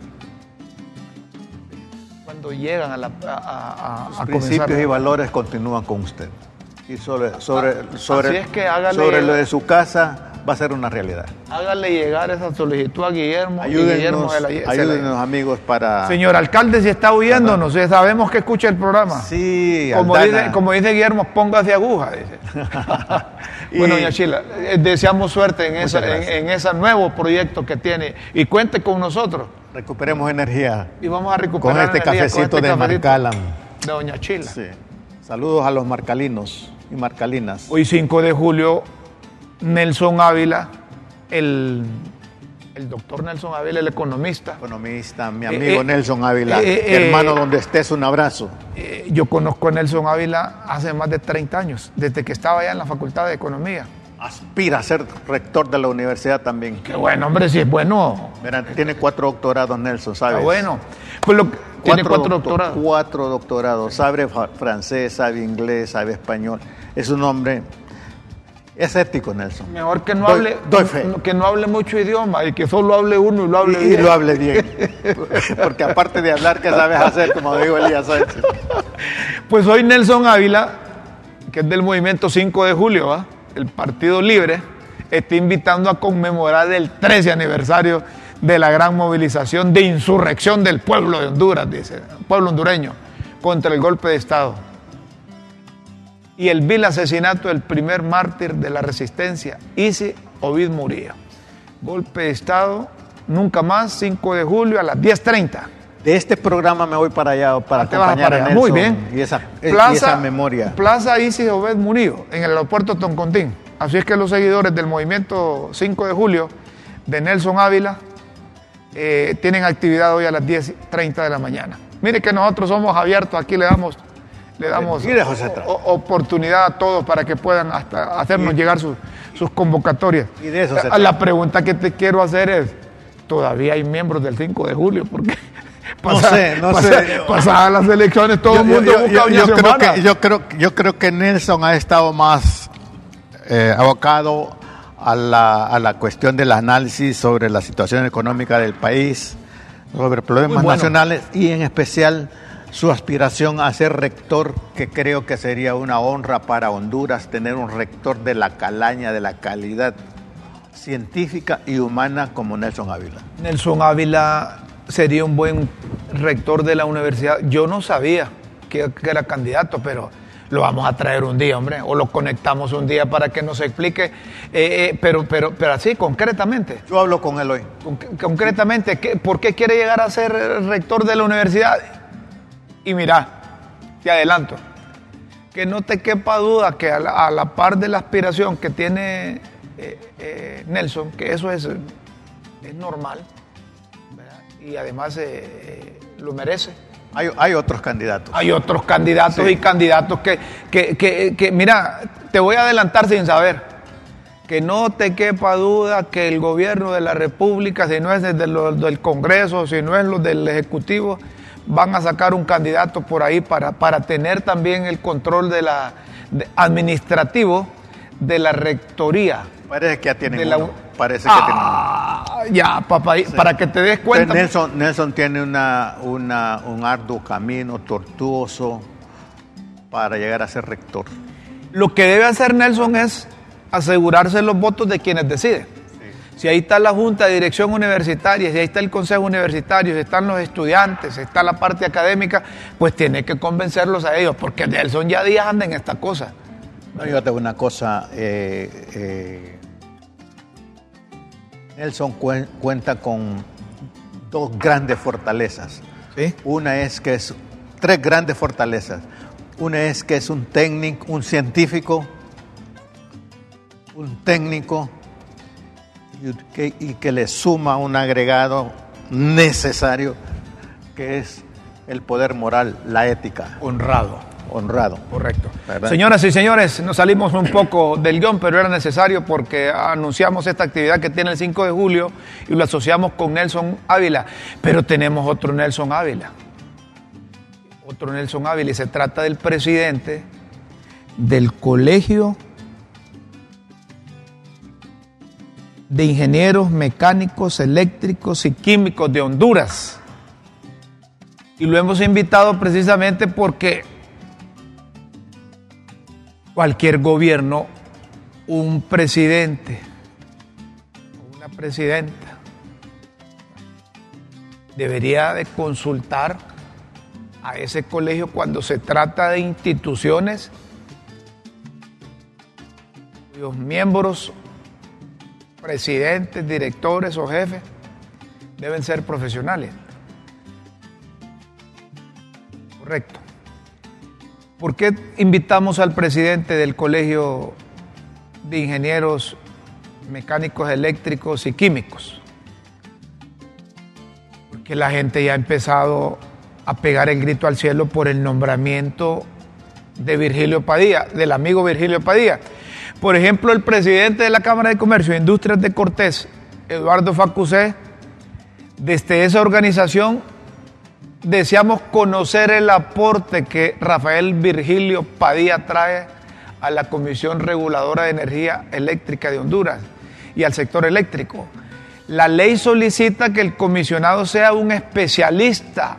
Cuando llegan a, la, a, a- a- principios comenzar. y valores continúan con usted. Y sobre, sobre, sobre, es que hágale- sobre lo de su casa va a ser una realidad. Hágale llegar esa solicitud a Guillermo. y Guillermo Ayúdenos, se la- se la- ayúdenos amigos para... Señor alcalde, si está oyéndonos, eh, sabemos que escucha el programa. Sí, como, Aldana. dice, como dice Guillermo, póngase aguja. Dice. Y- bueno, doña Chila, eh, deseamos suerte en, esa, en, en ese nuevo proyecto que tiene y cuente con nosotros Recuperemos energía y vamos a recuperar con este energía cafecito con este de cafecito Marcalan. de doña Chila. Sí. Saludos a los marcalinos y marcalinas. Hoy 5 de julio, Nelson Ávila, el, el doctor Nelson Ávila, el economista. Economista, mi Eh, amigo eh, Nelson Ávila. eh, Hermano, donde estés, un abrazo. Yo conozco a Nelson Ávila hace más de 30 años, desde que estaba allá en la Facultad de Economía. Aspira a ser rector de la universidad también. Qué bueno, hombre, si es bueno. Mira, tiene cuatro doctorados, Nelson, ¿sabes? Está bueno. Pues lo, tiene cuatro doctor- doctorados. Cuatro doctorados. Sabe francés, sabe inglés, sabe español. Es un hombre. Es ético, Nelson. Mejor que no Doy- hable doy fe. que no hable mucho idioma y que solo hable uno y lo hable Y, y bien. lo hable bien. Porque aparte de hablar, ¿qué sabes hacer? Como digo Elías Sánchez. Pues hoy Nelson Ávila, que es del movimiento 5 de julio, ¿va? el Partido Libre, está invitando a conmemorar el 13 aniversario de la gran movilización de insurrección del pueblo de Honduras, dice, pueblo hondureño, contra el golpe de Estado. Y el vil asesinato del primer mártir de la resistencia, Isi Ovid Murillo. Golpe de Estado, nunca más, 5 de julio a las 10.30. De este programa me voy para allá para acompañar para a. Nelson Muy bien. Y esa, y esa memoria. Plaza Isis Obed Murillo, en el aeropuerto Toncontín. Así es que los seguidores del movimiento 5 de julio de Nelson Ávila eh, tienen actividad hoy a las 10.30 de la mañana. Mire que nosotros somos abiertos, aquí le damos, le damos o- oportunidad a todos para que puedan hasta hacernos llegar sus, sus convocatorias. Y de eso se La- trata. La pregunta que te quiero hacer es, ¿todavía hay miembros del 5 de julio? Porque No sé, no sé. Pasadas las elecciones todo Yo- el mundo yo- busca yo- creo Semana. que, yo, creo, yo creo que Nelson ha estado más eh, abocado a la, a la cuestión del análisis sobre la situación económica del país, sobre problemas bueno. nacionales y en especial su aspiración a ser rector, que creo que sería una honra para Honduras tener un rector de la calaña, de la calidad científica y humana como Nelson Ávila. Nelson Ávila sería un buen rector de la universidad. Yo no sabía que, que era candidato, pero lo vamos a traer un día, hombre, o lo conectamos un día para que nos explique, eh, eh, pero, pero, pero así, concretamente. Yo hablo con él hoy. Con- concretamente, ¿qué- ¿por qué quiere llegar a ser rector de la universidad? Y mira, te adelanto, que no te quepa duda que a la, a la par de la aspiración que tiene eh, eh, Nelson, que eso es, es normal, ¿verdad? y además eh, lo merece. Hay, hay otros candidatos. Hay otros candidatos Sí. y candidatos que, que, que- que, mira, te voy a adelantar sin saber. Que no te quepa duda que el gobierno de la República, si no es desde lo del Congreso, si no es lo del Ejecutivo, van a sacar un candidato por ahí para, para tener también el control de la, de- administrativo de la rectoría. Parece que ya tienen de la- uno. Parece que Ah, ya, papá, para que te des tienen cuenta. uno. Nelson, Nelson tiene una, una, un arduo camino tortuoso para llegar a ser rector. Lo que debe hacer Nelson es asegurarse los votos de quienes deciden. Si ahí está la Junta de Dirección Universitaria, si ahí está el Consejo Universitario, si están los estudiantes, si está la parte académica, pues tiene que convencerlos a ellos, porque Nelson ya días anda en esta cosa. No, yo te digo una cosa. eh, eh, Nelson cuen- cuenta con dos grandes fortalezas. ¿Sí? Una es que es tres grandes fortalezas. Una es que es un técnico, un científico, un técnico y que, y que le suma un agregado necesario que es el poder moral, la ética. Honrado. honrado. Correcto. Señoras y señores, nos salimos un poco del guion, pero era necesario porque anunciamos esta actividad que tiene el 5 de julio y lo asociamos con Nelson Ávila. Pero tenemos otro Nelson Ávila. Otro Nelson Ávila y se trata del presidente del Colegio de Ingenieros Mecánicos, Eléctricos y Químicos de Honduras. Y lo hemos invitado precisamente porque cualquier gobierno, un presidente una presidenta debería de consultar a ese colegio cuando se trata de instituciones cuyos miembros, presidentes, directores o jefes deben ser profesionales. Correcto. ¿Por qué invitamos al presidente del Colegio de Ingenieros Mecánicos Eléctricos y Químicos? Porque la gente ya ha empezado a pegar el grito al cielo por el nombramiento de Virgilio Padilla, del amigo Virgilio Padilla. Por ejemplo, el presidente de la Cámara de Comercio e Industrias de Cortés, Eduardo Facusé, desde esa organización deseamos conocer el aporte que Rafael Virgilio Padilla trae a la Comisión Reguladora de Energía Eléctrica de Honduras y al sector eléctrico. La ley solicita que el comisionado sea un especialista,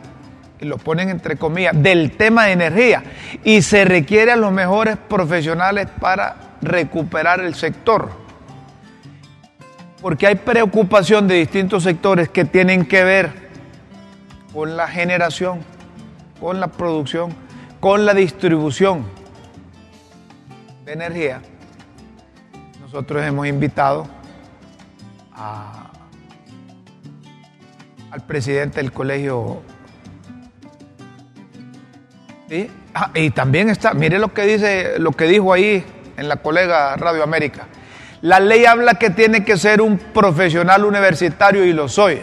y lo ponen entre comillas, del tema de energía y se requiere a los mejores profesionales para recuperar el sector. Porque hay preocupación de distintos sectores que tienen que ver con la generación, con la producción, con la distribución de energía, nosotros hemos invitado al presidente del colegio. Ah, y también está, mire lo que dice, lo que dijo ahí en la colega Radio América. La ley habla que tiene que ser un profesional universitario y lo soy.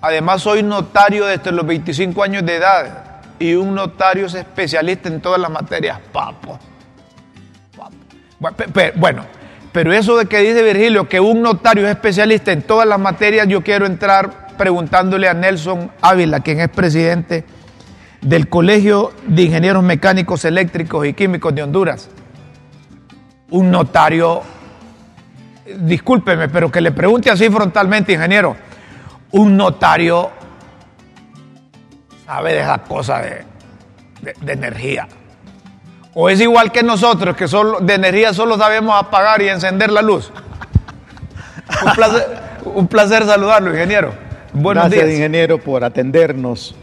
Además soy notario desde los 25 años de edad y un notario es especialista en todas las materias. Papo. Bueno, pero eso de que dice Virgilio que un notario es especialista en todas las materias, yo quiero entrar preguntándole a Nelson Ávila, quien es presidente del Colegio de Ingenieros Mecánicos Eléctricos y Químicos de Honduras. Un notario, discúlpeme, pero que le pregunte así frontalmente, ingeniero, un notario sabe de esa cosa de, energía. O es igual que nosotros, que solo, de energía solo sabemos apagar y encender la luz. un, placer, saludarlo, ingeniero. Buenos Gracias, días. ingeniero, por atendernos.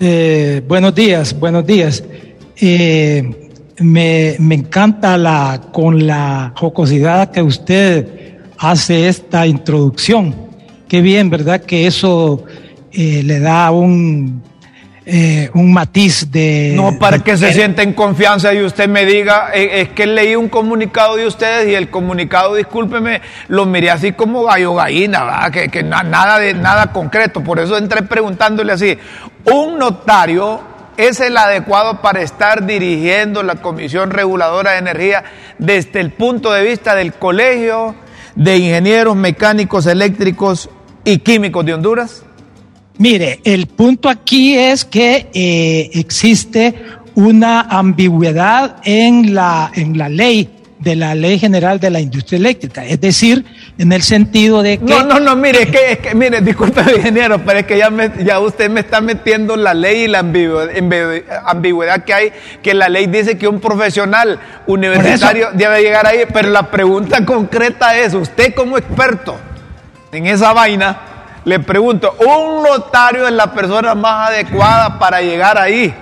Eh, buenos días, buenos días. Eh, me, me, encanta la, con la jocosidad que usted hace esta introducción qué bien, ¿verdad? Que eso eh, le da un, eh, un matiz de... No, para que se sienta en confianza y usted me diga, eh, es que leí un comunicado de ustedes y el comunicado, discúlpeme, lo miré así como gallo gallina, ¿verdad? Que, que nada, de, nada concreto, por eso entré preguntándole así, un notario es el adecuado para estar dirigiendo la Comisión Reguladora de Energía desde el punto de vista del Colegio de Ingenieros Mecánicos Eléctricos y químicos de Honduras? Mire, el punto aquí es que eh, existe una ambigüedad en la, en la ley de la Ley General de la Industria Eléctrica, es decir, en el sentido de que... No, no, no, mire, es que, es que mire, disculpe, ingeniero, pero es que ya, me, ya usted me está metiendo la ley y la ambigüedad, que hay, que la ley dice que un profesional universitario debe llegar ahí, pero la pregunta concreta es, usted como experto, en esa vaina, le pregunto, ¿un notario es la persona más adecuada para llegar ahí?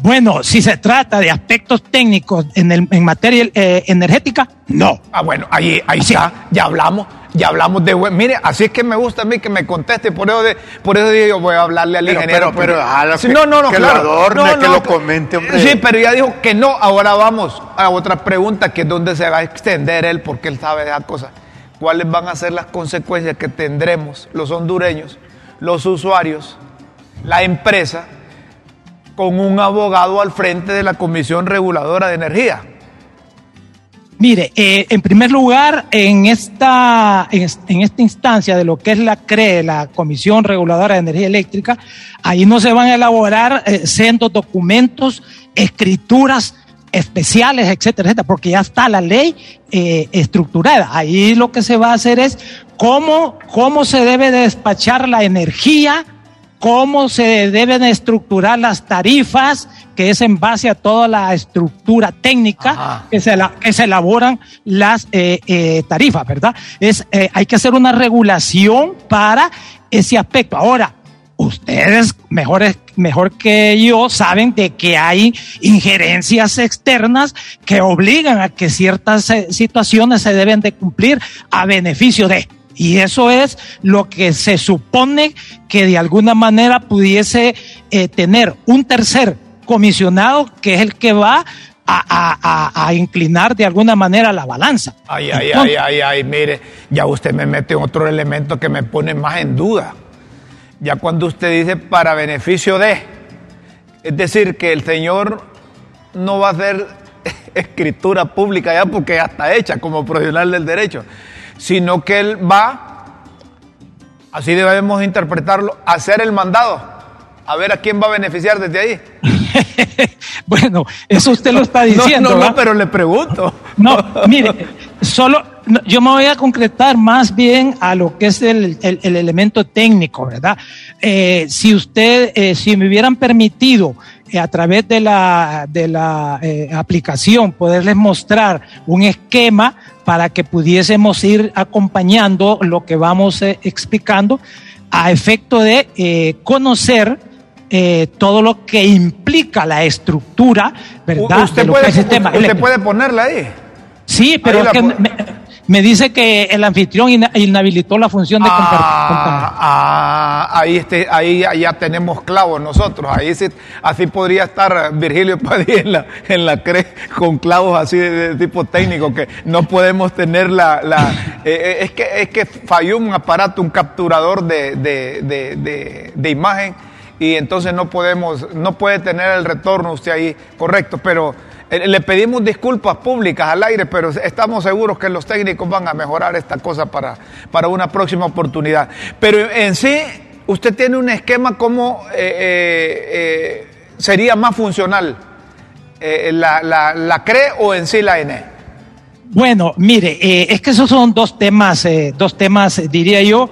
Bueno, si se trata de aspectos técnicos en, el, en materia eh, energética, no. Ah, bueno, ahí, ahí ya, ya hablamos, ya hablamos de... Mire, así es que me gusta a mí que me conteste, por eso, de, por eso yo voy a hablarle al ingeniero. Pero, pero, que, no, no, no, que lo adorne, que lo comente, hombre. Sí, pero ya dijo que no, ahora vamos a otra pregunta, que es donde se va a extender él, porque él sabe de esas cosas cuáles van a ser las consecuencias que tendremos los hondureños, los usuarios, la empresa, con un abogado al frente de la Comisión Reguladora de Energía? Mire, eh, en primer lugar, en esta, en, esta instancia de lo que es la CRE, la Comisión Reguladora de Energía Eléctrica, ahí no se van a elaborar eh, documentos, escrituras especiales, etcétera, etcétera, porque ya está la ley eh, estructurada. Ahí lo que se va a hacer es cómo, cómo se debe despachar la energía, cómo se deben estructurar las tarifas, que es en base a toda la estructura técnica que se, que se elaboran las eh, eh, tarifas, ¿verdad? Es, eh, hay que hacer una regulación para ese aspecto. Ahora, ustedes mejor, mejor que yo saben de que hay injerencias externas que obligan a que ciertas situaciones se deben de cumplir a beneficio de. Y eso es lo que se supone que de alguna manera pudiese eh, tener un tercer comisionado que es el que va a, inclinar de alguna manera la balanza. Ay, ay, ay, ay, ay, mire, ya usted me mete otro elemento que me pone más en duda. Ya cuando usted dice para beneficio de, es decir, que el señor no va a hacer escritura pública ya porque ya está hecha como profesional del derecho sino que Él va, así debemos interpretarlo, a hacer el mandado, a ver a quién va a beneficiar desde ahí. bueno, eso usted lo está diciendo. No, no, no, pero le pregunto. No, mire, solo yo me voy a concretar más bien a lo que es el, elemento técnico, ¿verdad? Eh, si usted, eh, si me hubieran permitido eh, a través de la, de la aplicación poderles mostrar un esquema para que pudiésemos ir acompañando lo que vamos explicando a efecto de conocer todo lo que implica la estructura, ¿verdad? Usted, puede, usted puede ponerla ahí. Sí, pero es que me, dice que el anfitrión inhabilitó la función de compartir. Ah, ah, ahí, este, ahí ya tenemos clavos nosotros. Ahí así podría estar Virgilio Padilla en la, en la CRE con clavos así de, tipo técnico que no podemos tener la... la eh, eh, es, que, es que falló un aparato, un capturador de, de, de imagen y entonces no podemos, no puede tener el retorno usted ahí correcto, pero le pedimos disculpas públicas al aire, pero estamos seguros que los técnicos van a mejorar esta cosa para, para una próxima oportunidad. Pero en sí, usted tiene un esquema como eh, eh, sería más funcional, la, la, CRE o en sí la ENE. Bueno, mire, es que esos son dos temas, dos temas, diría yo,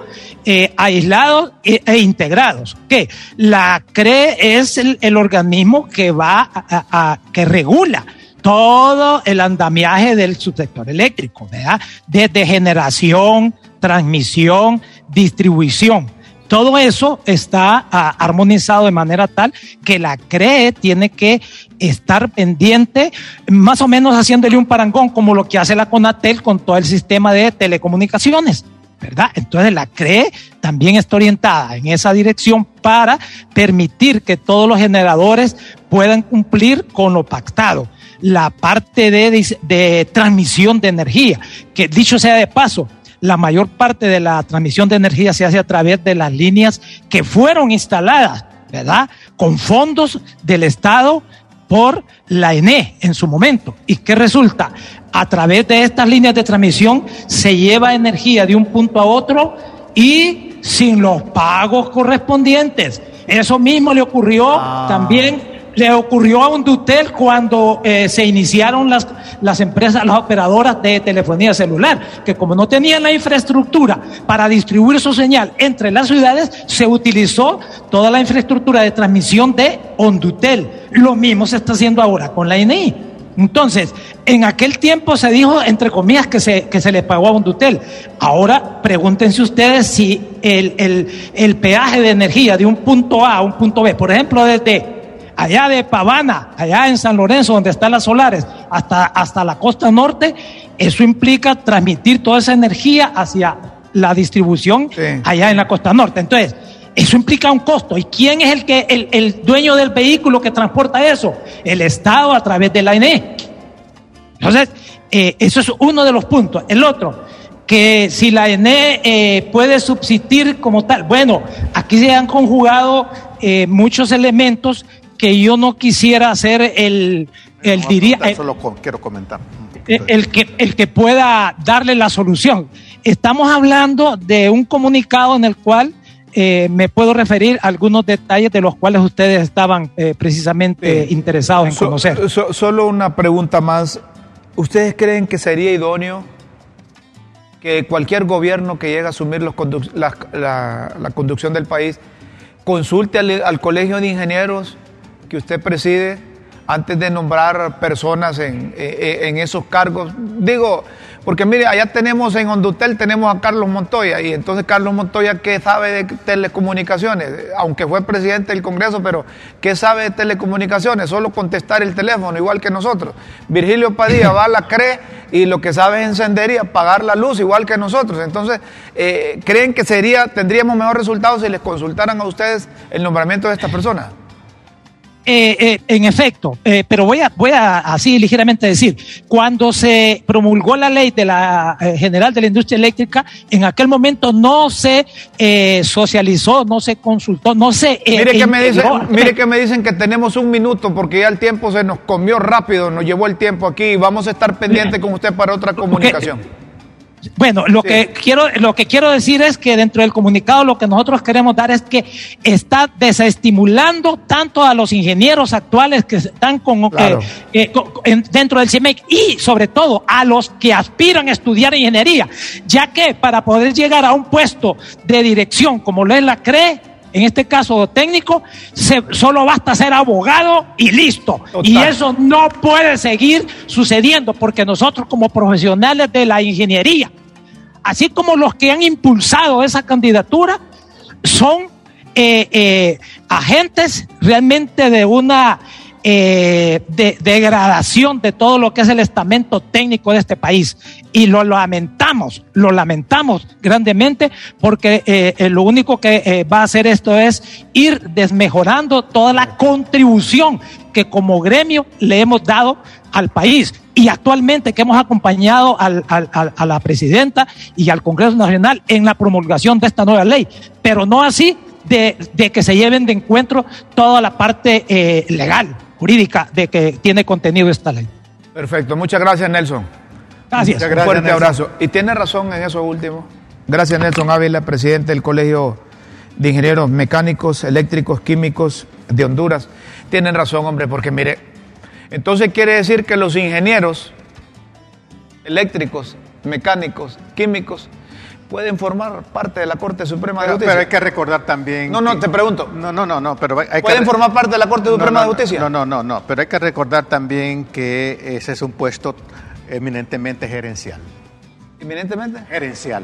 aislados e, integrados. Que la CRE es el, organismo que va a, que regula todo el andamiaje del subsector eléctrico, ¿verdad? Desde generación, transmisión, distribución. Todo eso está ah, armonizado de manera tal que la CRE tiene que estar pendiente, más o menos haciéndole un parangón como lo que hace la CONATEL con todo el sistema de telecomunicaciones. ¿verdad? Entonces la CRE también está orientada en esa dirección para permitir que todos los generadores puedan cumplir con lo pactado. La parte de transmisión de energía, que dicho sea de paso, la mayor parte de la transmisión de energía se hace a través de las líneas que fueron instaladas, ¿verdad? Con fondos del Estado por la ENE en su momento. ¿Y qué resulta? A través de estas líneas de transmisión se lleva energía de un punto a otro y sin los pagos correspondientes. Eso mismo le ocurrió ah. también le ocurrió a un cuando eh, se iniciaron las, las empresas, las operadoras de telefonía celular, que como no tenían la infraestructura para distribuir su señal entre las ciudades, se utilizó toda la infraestructura de transmisión de Ondutel. Lo mismo se está haciendo ahora con la INI. Entonces, en aquel tiempo se dijo, entre comillas, que se, que se le pagó a Ondutel. Ahora, pregúntense ustedes si el, el, el peaje de energía de un punto A a un punto B, por ejemplo, desde allá de Pavana, allá en San Lorenzo, donde están las solares, hasta, hasta la costa norte, eso implica transmitir toda esa energía hacia la distribución allá en la costa norte. Entonces, eso implica un costo. ¿Y quién es el, que, el, el dueño del vehículo que transporta eso? El Estado a través de la ENE. Entonces, eh, eso es uno de los puntos. El otro, que si la ENE eh, puede subsistir como tal. Bueno, aquí se han conjugado eh, muchos elementos que yo no quisiera ser el, el diría... solo quiero comentar. El que, el que pueda darle la solución. Estamos hablando de un comunicado en el cual eh, me puedo referir a algunos detalles de los cuales ustedes estaban eh, precisamente interesados en conocer. solo una pregunta más. ¿Ustedes creen que sería idóneo que cualquier gobierno que llegue a asumir los la, conducción del país consulte al, colegio de ingenieros que usted preside antes de nombrar personas en, en esos cargos? Digo, porque mire, allá tenemos en Hondutel, tenemos a Carlos Montoya, y entonces Carlos Montoya, ¿qué sabe de telecomunicaciones? Aunque fue presidente del Congreso, pero ¿qué sabe de telecomunicaciones? Solo contestar el teléfono, igual que nosotros. Virgilio Padilla va a la CRE y lo que sabe es encender y apagar la luz, igual que nosotros. Entonces, eh, ¿creen que sería, tendríamos mejor resultados si les consultaran a ustedes el nombramiento de estas personas? Eh, eh, en efecto, eh, pero voy a, voy a así ligeramente decir, cuando se promulgó la ley de la general de la industria eléctrica, en aquel momento no se socializó, no se consultó, no se... mire, que me dicen, mire que me dicen que tenemos un minuto porque ya el tiempo se nos comió rápido, nos llevó el tiempo aquí y vamos a estar pendientes con usted para otra comunicación. Bueno, lo que quiero, lo que quiero decir es que dentro del comunicado lo que nosotros queremos dar es que está desestimulando tanto a los ingenieros actuales que están con, eh, dentro del CIMEC y sobre todo a los que aspiran a estudiar ingeniería, ya que para poder llegar a un puesto de dirección como lo es la CRE, en este caso técnico, se, solo basta ser abogado y listo. Y eso no puede seguir sucediendo porque nosotros como profesionales de la ingeniería, así como los que han impulsado esa candidatura, son eh, eh, agentes realmente de una eh, de, degradación de todo lo que es el estamento técnico de este país. Y lo lamentamos, lo lamentamos grandemente porque eh, eh, lo único que va a hacer esto es ir desmejorando toda la contribución que como gremio le hemos dado al país y actualmente que hemos acompañado a la presidenta y al Congreso Nacional en la promulgación de esta nueva ley, pero no así de, que se lleven de encuentro toda la parte legal jurídica de que tiene contenido esta ley. Perfecto, muchas gracias Nelson. Gracias. Un fuerte abrazo. Y tiene razón en eso último. Gracias Nelson Ávila, presidente del Colegio de Ingenieros Mecánicos, Eléctricos, Químicos de Honduras. Tienen razón, hombre, porque mire, entonces quiere decir que los ingenieros eléctricos, mecánicos, químicos, pueden formar parte de la Corte Suprema de Justicia. Pero hay que recordar también. No, no, te pregunto. No, no, no, no, pero hay ¿Pueden formar parte de la Corte Suprema de Justicia? No, no, no, no, pero hay que recordar también que ese es un puesto eminentemente gerencial. ¿Eminentemente? Gerencial.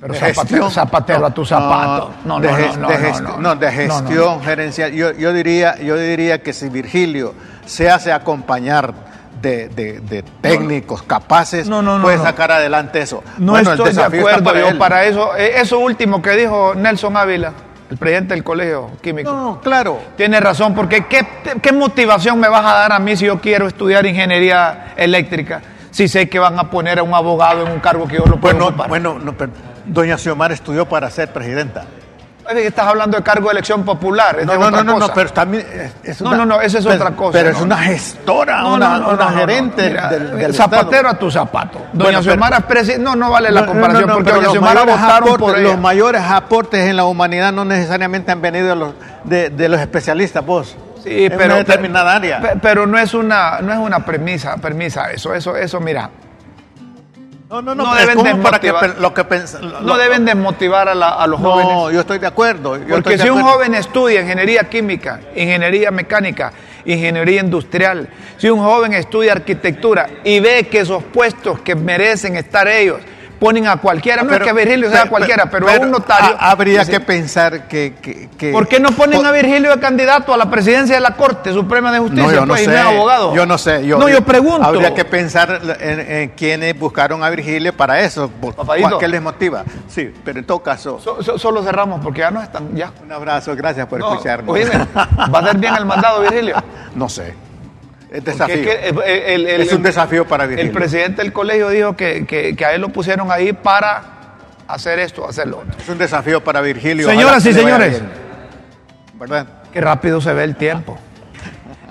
Pero zapatero, zapatero, a tu zapato. No, no, de, no, no, de gestión gerencial. Yo, yo, diría, yo diría que si Virgilio se hace acompañar de, de, técnicos capaces puede sacar adelante eso. No estoy de acuerdo yo para eso. Eh, eso último que dijo Nelson Ávila, el presidente del Colegio Químico. No, claro. Tiene razón, porque ¿qué, ¿qué, motivación me vas a dar a mí si yo quiero estudiar ingeniería eléctrica? Si sé que van a poner a un abogado en un cargo que yo lo puedo bueno, Bueno, no, doña Xiomar estudió para ser presidenta. Estás hablando de cargo de elección popular. No, no, no, no, pero también. Es no, no, no, esa es otra cosa. Pero es una gestora, una, una gerente del, Zapatero a tu zapato. Doña Xiomara No, no vale la comparación, porque Doña Xiomara votaron por Los mayores aportes en la humanidad no necesariamente han venido de los, de, los especialistas, vos. Sí, pero. Una determinada área. Pero no es una, no es una premisa, premisa eso, eso, eso, mira no, no, no, no deben desmotivar, lo que no deben desmotivar a, la, a los jóvenes. No, yo estoy de acuerdo. Porque si un joven estudia ingeniería química, ingeniería mecánica, ingeniería industrial, si un joven estudia arquitectura y ve que esos puestos que merecen estar ellos ponen a cualquiera, no es que Virgilio sea cualquiera, pero, a un notario. habría que pensar que, que, ¿Por qué no ponen a Virgilio de candidato a la presidencia de la Corte Suprema de Justicia? No, yo no pues, sé, abogado. Yo no sé. Yo, no, yo pregunto. Habría que pensar en, quienes buscaron a Virgilio para eso. ¿Qué les motiva? Sí, pero en todo caso. solo cerramos porque ya no están. Ya. Un abrazo, gracias por escucharnos. ¿Va a ser bien el mandado, Virgilio? No sé. Es, desafío. es un desafío para Virgilio. El presidente del colegio dijo que, que, a él lo pusieron ahí para hacer esto, hacerlo Es un desafío para Virgilio. Señoras y señores. ¿Verdad? Qué rápido se ve el tiempo.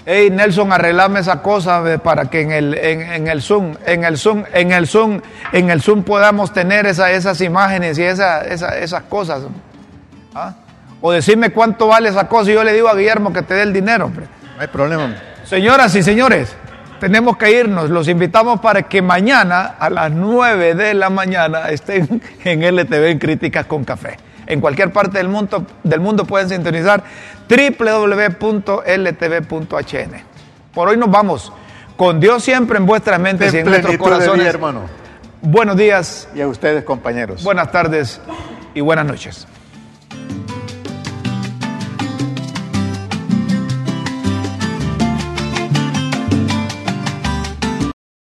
Hey Nelson, arreglame esa cosa para que en el, en, el Zoom, en el Zoom, en el Zoom, en el Zoom podamos tener esas imágenes y esa, esas cosas. ¿Ah? O decirme cuánto vale esa cosa y yo le digo a Guillermo que te dé el dinero. No hay problema. Señoras y señores, tenemos que irnos. Los invitamos para que mañana a las 9 de la mañana estén en LTV en Críticas con Café en cualquier parte del mundo, del mundo pueden sintonizar www.ltv.hn. Por hoy nos vamos. Con Dios siempre en vuestras mentes y en nuestros corazones. hermano. Buenos días. Y a ustedes, compañeros. Buenas tardes y buenas noches.